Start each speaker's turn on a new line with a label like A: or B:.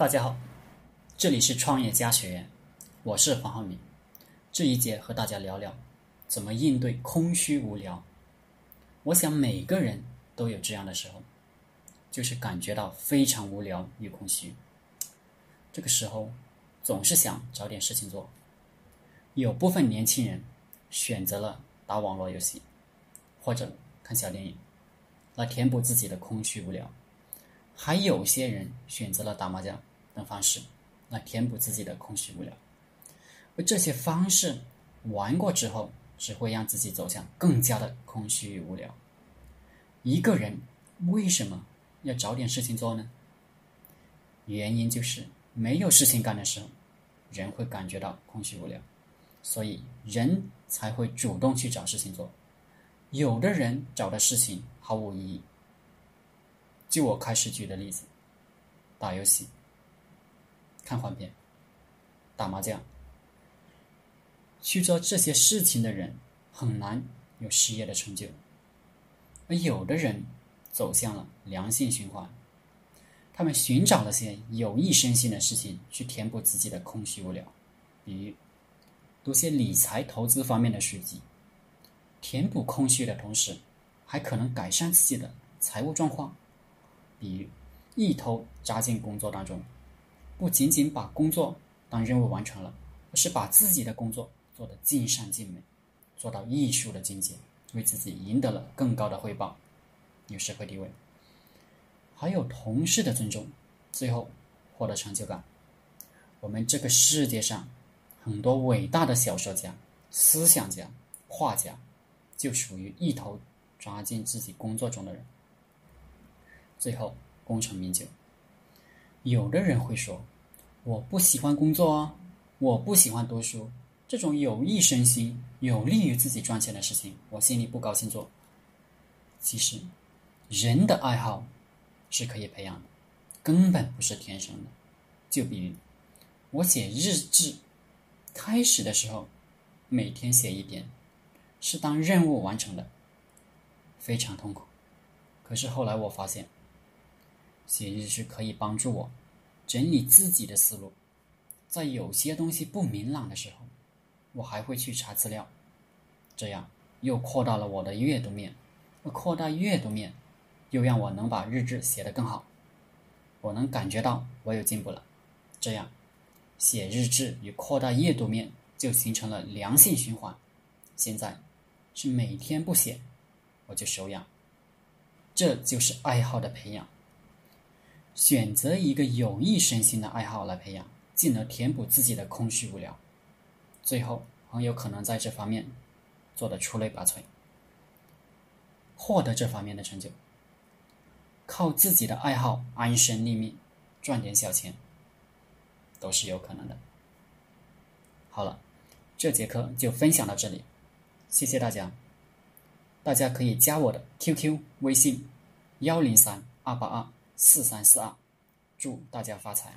A: 大家好，这里是创业家学院，我是黄浩明。这一节和大家聊聊怎么应对空虚无聊。我想每个人都有这样的时候，就是感觉到非常无聊与空虚。这个时候总是想找点事情做。有部分年轻人选择了打网络游戏，或者看小电影，来填补自己的空虚无聊；还有些人选择了打麻将。等方式来填补自己的空虚无聊，而这些方式玩过之后，只会让自己走向更加的空虚与无聊。一个人为什么要找点事情做呢？原因就是没有事情干的时候，人会感觉到空虚无聊，所以人才会主动去找事情做。有的人找的事情毫无意义。就我开始举的例子，打游戏。看黄片、打麻将，去做这些事情的人很难有事业的成就，而有的人走向了良性循环，他们寻找那些有益身心的事情去填补自己的空虚无聊，比如读些理财投资方面的书籍，填补空虚的同时，还可能改善自己的财务状况，比如一头扎进工作当中。不仅仅把工作当任务完成了，而是把自己的工作做得尽善尽美，做到艺术的境界，为自己赢得了更高的回报，有社会地位，还有同事的尊重，最后获得成就感。我们这个世界上很多伟大的小说家、思想家、画家，就属于一头扎进自己工作中的人，最后功成名就。有的人会说：“我不喜欢工作啊，我不喜欢读书，这种有益身心、有利于自己赚钱的事情，我心里不高兴做。”其实，人的爱好是可以培养的，根本不是天生的。就比如我写日志，开始的时候每天写一点，是当任务完成的，非常痛苦。可是后来我发现。写日志可以帮助我整理自己的思路，在有些东西不明朗的时候，我还会去查资料，这样又扩大了我的阅读面，扩大阅读面，又让我能把日志写得更好，我能感觉到我有进步了，这样写日志与扩大阅读面就形成了良性循环。现在是每天不写我就手痒，这就是爱好的培养。选择一个有益身心的爱好来培养，进而填补自己的空虚无聊，最后很有可能在这方面做得出类拔萃，获得这方面的成就。靠自己的爱好安身立命，赚点小钱，都是有可能的。好了，这节课就分享到这里，谢谢大家。大家可以加我的 QQ 微信：幺零三二八二。四三四二，祝大家发财！